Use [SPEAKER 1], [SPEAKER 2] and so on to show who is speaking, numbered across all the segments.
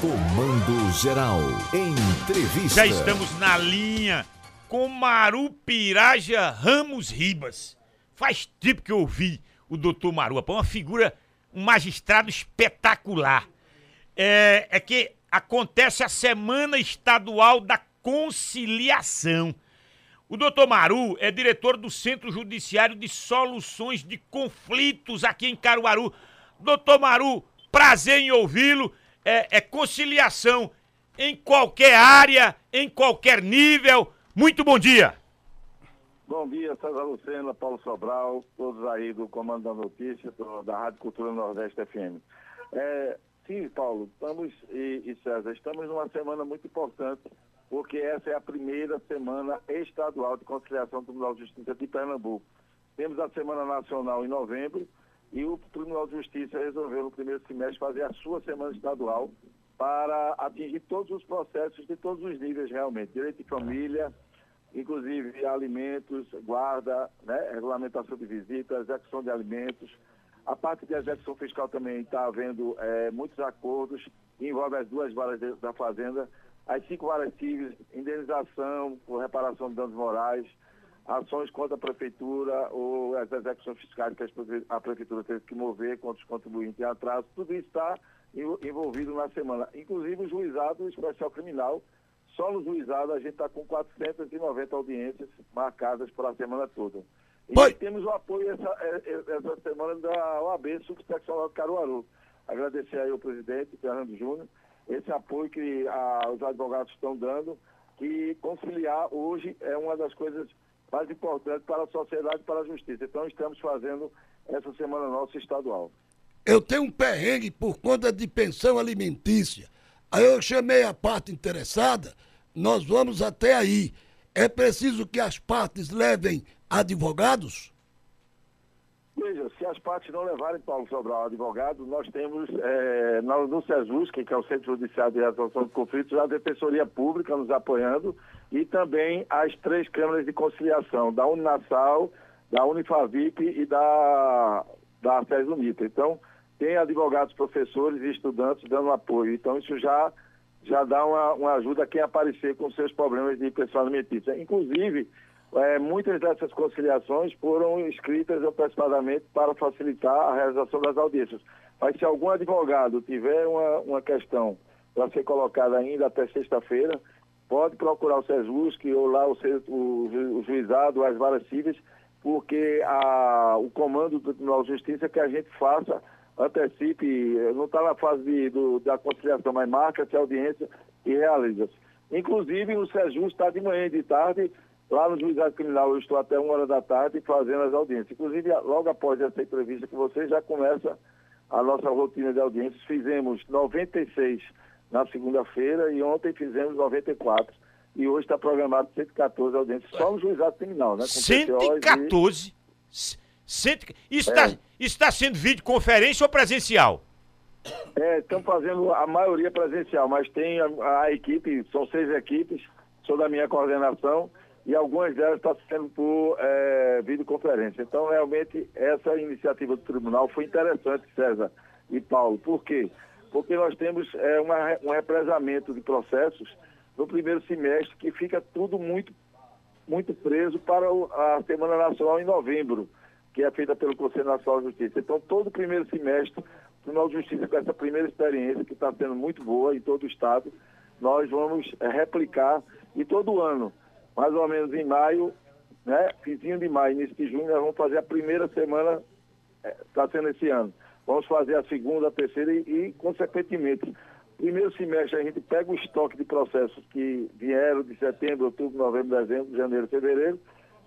[SPEAKER 1] Comando Geral. Entrevista.
[SPEAKER 2] Já estamos na linha com Maru Piraja Ramos Ribas. Faz tempo que eu ouvi o doutor Maru, rapaz, uma figura, um magistrado espetacular. É, é que acontece a Semana Estadual da Conciliação. O doutor Maru é diretor do Centro Judiciário de Soluções de Conflitos aqui em Caruaru. Doutor Maru, prazer em ouvi-lo é, é conciliação em qualquer área, em qualquer nível. Muito bom dia.
[SPEAKER 3] Bom dia, César Lucena, Paulo Sobral, todos aí do Comando da Notícia, da Rádio Cultura Nordeste FM. É, sim, Paulo, estamos, e, e, César, estamos numa semana muito importante, porque essa é a primeira semana estadual de conciliação do Tribunal de Justiça de Pernambuco. Temos a Semana Nacional em novembro, e o Tribunal de Justiça resolveu no primeiro semestre fazer a sua semana estadual para atingir todos os processos de todos os níveis realmente, direito de família, inclusive alimentos, guarda, né, regulamentação de visitas, execução de alimentos. A parte de execução fiscal também está havendo é, muitos acordos, envolve as duas varas da Fazenda, as cinco varas civis, indenização por reparação de danos morais, ações contra a prefeitura ou as execuções fiscais que a prefeitura teve que mover contra os contribuintes em atraso, tudo isso está envolvido na semana. Inclusive o juizado especial criminal, só no juizado a gente está com 490 audiências marcadas para a semana toda. E Oi. temos o apoio essa, é, é, essa semana da OAB Subseccional de Caruaru. Agradecer aí ao presidente, Fernando Júnior, esse apoio que a, os advogados estão dando, que conciliar hoje é uma das coisas mais importante para a sociedade e para a justiça. Então estamos fazendo essa semana nossa estadual.
[SPEAKER 4] Eu tenho um perrengue por conta de pensão alimentícia. Aí eu chamei a parte interessada, nós vamos até aí. É preciso que as partes levem advogados?
[SPEAKER 3] Veja, se as partes não levarem Paulo Sobral advogado, nós temos é, no, SESUS, que é o Centro Judiciário de Resolução de Conflitos, a Defensoria Pública nos apoiando e também as três câmaras de conciliação, da Uninasal, da Unifavip e da, da Unita. Então, tem advogados, professores e estudantes dando apoio. Então, isso já, já dá uma, uma ajuda a quem aparecer com seus problemas de pessoal alimentícia. Inclusive, é, muitas dessas conciliações foram escritas antecipadamente para facilitar a realização das audiências. Mas se algum advogado tiver uma, uma questão para ser colocada ainda até sexta-feira, pode procurar o SESUSC ou lá o, o, o juizado, as varas cíveis, porque a, o comando do Tribunal de Justiça é que a gente faça, antecipe, não está na fase de, do, da conciliação, mas marca-se a audiência e realiza-se. Inclusive, o SESUS está de manhã e de tarde, lá no juizado criminal, eu estou até uma hora da tarde fazendo as audiências. Inclusive, logo após essa entrevista com você, já começa a nossa rotina de audiências. Fizemos 96 na segunda-feira e ontem fizemos 94. E hoje está programado 114 audiências, só no juizado criminal, né? Com
[SPEAKER 2] 114? E... Cento... Isso está é. tá sendo videoconferência ou presencial?
[SPEAKER 3] É, estamos fazendo a maioria presencial, mas tem a, a, equipe, são seis equipes, sou da minha coordenação, e algumas delas estão sendo por é, videoconferência. Então, realmente, essa iniciativa do tribunal foi interessante, César e Paulo. Por quê? porque nós temos é, uma, um represamento de processos no primeiro semestre que fica tudo muito, muito preso para a Semana Nacional em novembro, que é feita pelo Conselho Nacional de Justiça. Então, todo o primeiro semestre, o Tribunal de Justiça, com essa primeira experiência, que está sendo muito boa em todo o Estado, nós vamos é, replicar e todo ano, mais ou menos em maio, né, fizinho de maio, início de junho, nós vamos fazer a primeira semana, está é, sendo esse ano Vamos fazer a segunda, a terceira e, e, consequentemente, primeiro semestre a gente pega o estoque de processos que vieram de setembro, outubro, novembro, dezembro, janeiro, fevereiro,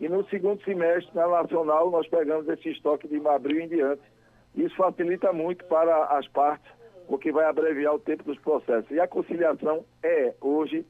[SPEAKER 3] e no segundo semestre, na nacional, nós pegamos esse estoque de abril em diante. Isso facilita muito para as partes, porque vai abreviar o tempo dos processos. E a conciliação é, hoje,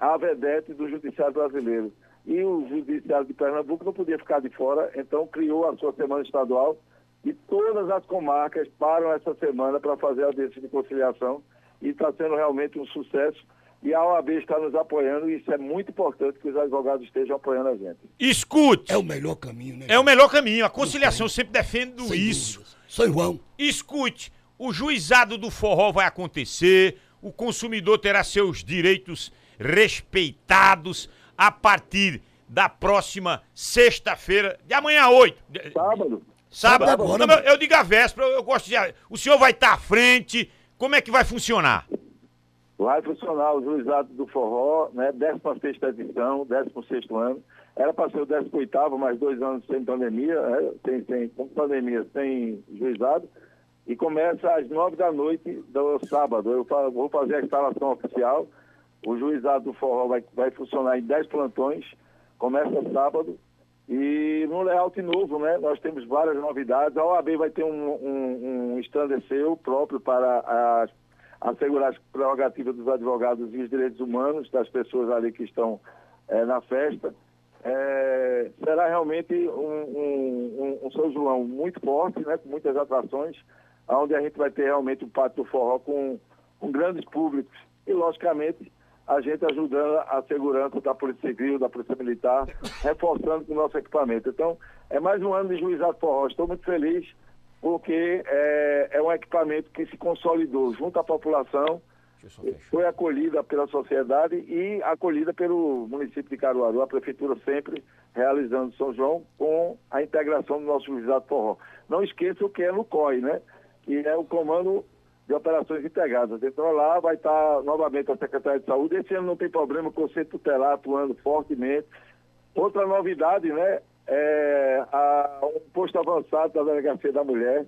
[SPEAKER 3] a vedete do Judiciário brasileiro. E o Judiciário de Pernambuco não podia ficar de fora, então criou a sua semana estadual, e todas as comarcas param essa semana para fazer a audiência de conciliação e está sendo realmente um sucesso. E a OAB está nos apoiando e isso é muito importante que os advogados estejam apoiando a gente.
[SPEAKER 2] Escute!
[SPEAKER 4] É o melhor caminho, né?
[SPEAKER 2] É o melhor caminho. A conciliação, eu sempre defendo Sem isso.
[SPEAKER 4] Sou João.
[SPEAKER 2] Escute, o juizado do forró vai acontecer, o consumidor terá seus direitos respeitados a partir da próxima sexta-feira, de amanhã a 8.
[SPEAKER 3] Sábado.
[SPEAKER 2] Sábado.
[SPEAKER 4] Sábado
[SPEAKER 2] Não, eu, eu digo a véspera, eu, eu gosto de. O senhor vai estar à frente. Como é que vai funcionar?
[SPEAKER 3] Vai funcionar o juizado do forró, né? 16 edição, 16 ano. Era para ser o 18, mais dois anos sem pandemia, né? sem, sem, com pandemia, sem juizado. E começa às 9 da noite do sábado. Eu vou fazer a instalação oficial. O juizado do forró vai, vai funcionar em 10 plantões. Começa sábado. E no layout novo, né? Nós temos várias novidades. A OAB vai ter um, um, um seu próprio para as assegurar as prerrogativas dos advogados e os direitos humanos das pessoas ali que estão eh, na festa. Eh, será realmente um, um, um- um São João muito forte, né, com muitas atrações, onde a gente vai ter realmente o Pátio do Forró com, com grandes públicos e, logicamente, a gente ajudando a segurança da Polícia Civil, da Polícia Militar, reforçando com o nosso equipamento. Então, é mais um ano de juizado forró. Estou muito feliz porque é, é um equipamento que se consolidou junto à população, foi acolhida pela sociedade e acolhida pelo município de Caruaru, a prefeitura sempre realizando São João com a integração do nosso juizado forró. Não esqueça o que é no COI, né? Que é o Comando de Operações Integradas. Então lá vai estar novamente a Secretaria de Saúde. Esse ano não tem problema com o Centro Tutelar atuando fortemente. Outra novidade, né? É a- um posto avançado da Delegacia da Mulher,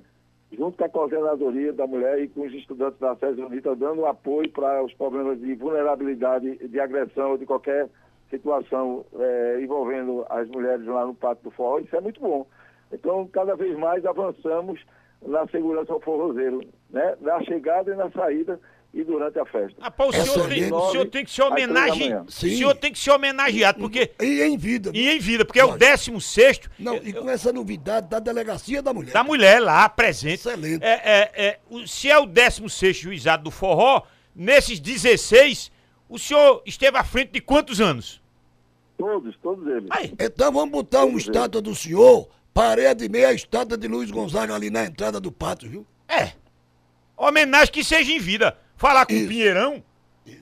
[SPEAKER 3] junto com a coordenadoria da mulher e com os estudantes da SES Unita, dando apoio para os problemas de vulnerabilidade, de agressão, de qualquer situação eh, envolvendo as mulheres lá no Pátio do Forró. Isso é muito bom. Então, cada vez mais avançamos na segurança ao forrozeiro, né? na chegada e na saída e durante a festa.
[SPEAKER 2] Rapaz, o
[SPEAKER 4] É
[SPEAKER 2] senhor, tem, o senhor tem que ser
[SPEAKER 3] manhã.
[SPEAKER 2] O senhor tem que ser homenageado, porque.
[SPEAKER 4] E em vida.
[SPEAKER 2] E em vida, porque é o
[SPEAKER 4] Lógico.
[SPEAKER 2] 16
[SPEAKER 4] Não, e com essa novidade da Delegacia da Mulher.
[SPEAKER 2] da mulher lá presente.
[SPEAKER 4] Excelente.
[SPEAKER 2] É, é, é, o- se é o 16 juizado do forró, nesses 16, o senhor esteve à frente de quantos anos?
[SPEAKER 3] Todos, todos eles.
[SPEAKER 2] Aí,
[SPEAKER 4] Então vamos botar uma estátua do senhor, parede e meia a estátua de Luiz Gonzaga ali na entrada do pátio, viu?
[SPEAKER 2] é. Homenagem que seja em vida. Falar com o
[SPEAKER 4] Isso.
[SPEAKER 2] Pinheirão.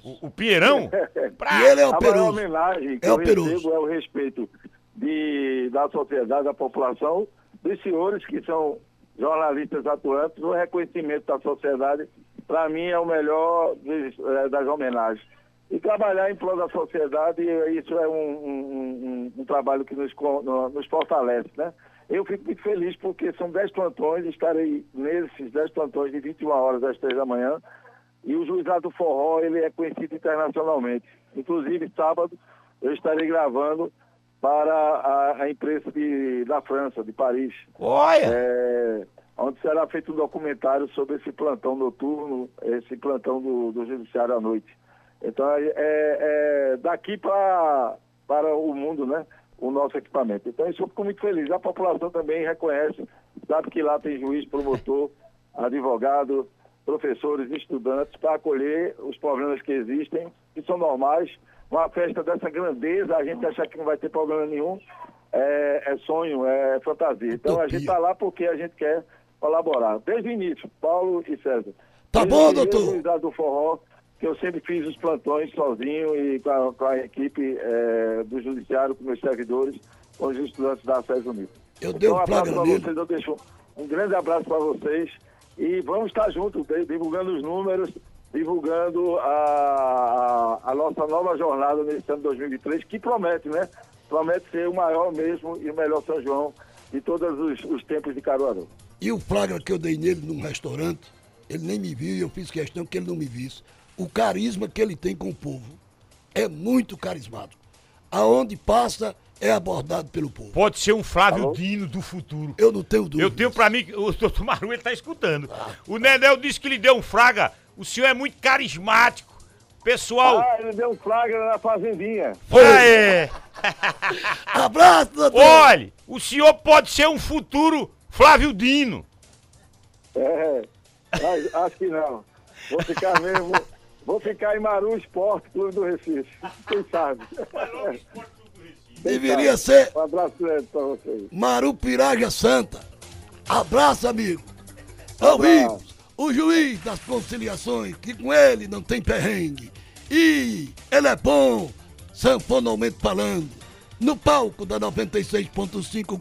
[SPEAKER 2] O, o Pinheirão. pra-
[SPEAKER 4] E ele é
[SPEAKER 3] a maior
[SPEAKER 4] operoso.
[SPEAKER 3] homenagem que
[SPEAKER 4] É
[SPEAKER 3] eu
[SPEAKER 4] operoso.
[SPEAKER 3] recebo é o respeito de, da sociedade, da população, dos senhores que são jornalistas atuantes, o reconhecimento da sociedade, para mim, é o melhor dos, eh, das homenagens. E trabalhar em prol da sociedade, isso é um, um- um- um trabalho que nos, nos fortalece, né? Eu fico muito feliz porque são 10 plantões, estarei nesses 10 plantões de 21 horas às 3 da manhã, e o juizado do forró, ele é conhecido internacionalmente. Inclusive, sábado, eu estarei gravando para a, a imprensa de- da França, de Paris,
[SPEAKER 2] Olha.
[SPEAKER 3] é, onde será feito um documentário sobre esse plantão noturno, esse plantão do, do judiciário à noite. Então, é, é daqui pra, para o mundo, né? O nosso equipamento. Então, isso eu fico muito feliz. A população também reconhece, sabe que lá tem juiz, promotor, advogado, professores, estudantes, para acolher os problemas que existem, que são normais. Uma festa dessa grandeza, a gente acha que não vai ter problema nenhum, é, é sonho, é fantasia. Então, a
[SPEAKER 4] Utopia.
[SPEAKER 3] gente está lá porque a gente quer colaborar. Desde o início, Paulo e César.
[SPEAKER 4] Tá
[SPEAKER 3] Desde
[SPEAKER 4] bom, doutor?
[SPEAKER 3] do forró, que eu sempre fiz os plantões sozinho e com a, com a equipe eh, do judiciário, com meus servidores, com os estudantes da SES Unida.
[SPEAKER 4] Eu dei um
[SPEAKER 3] então, abraço para vocês, eu deixo um grande abraço para vocês e vamos estar juntos, de- divulgando os números, divulgando a, a, a nossa nova jornada nesse ano 2023, que promete, né? Promete ser o maior mesmo e o melhor São João de todos os, os tempos de Caruaru.
[SPEAKER 4] E o flagra que eu dei nele num restaurante, ele nem me viu e eu fiz questão que ele não me visse. O carisma que ele tem com o povo é muito carismático. Aonde passa, é abordado pelo povo.
[SPEAKER 2] Pode ser um Flávio
[SPEAKER 3] Alô?
[SPEAKER 2] Dino do futuro.
[SPEAKER 4] Eu não tenho dúvida.
[SPEAKER 2] Eu tenho pra mim, que o doutor Maru, ele tá escutando. O Nenel disse que lhe deu um fraga. O senhor é muito carismático. Pessoal.
[SPEAKER 3] Ah, ele deu um flagra na fazendinha.
[SPEAKER 2] Ah, é.
[SPEAKER 4] Abraço, doutor!
[SPEAKER 2] Olhe, o senhor pode ser um futuro Flávio Dino.
[SPEAKER 3] É, mas acho que não. Vou ficar mesmo. Vou ficar em Maru Esporte Clube do Recife. Quem sabe?
[SPEAKER 4] Deveria
[SPEAKER 3] sabe?
[SPEAKER 4] ser
[SPEAKER 3] Um abraço grande pra vocês.
[SPEAKER 4] Marupiraja Santa. Abraço, amigo. Amigos, o juiz das conciliações, que com ele não tem perrengue. E ele é bom, sanfonalmente falando. No palco da 96.5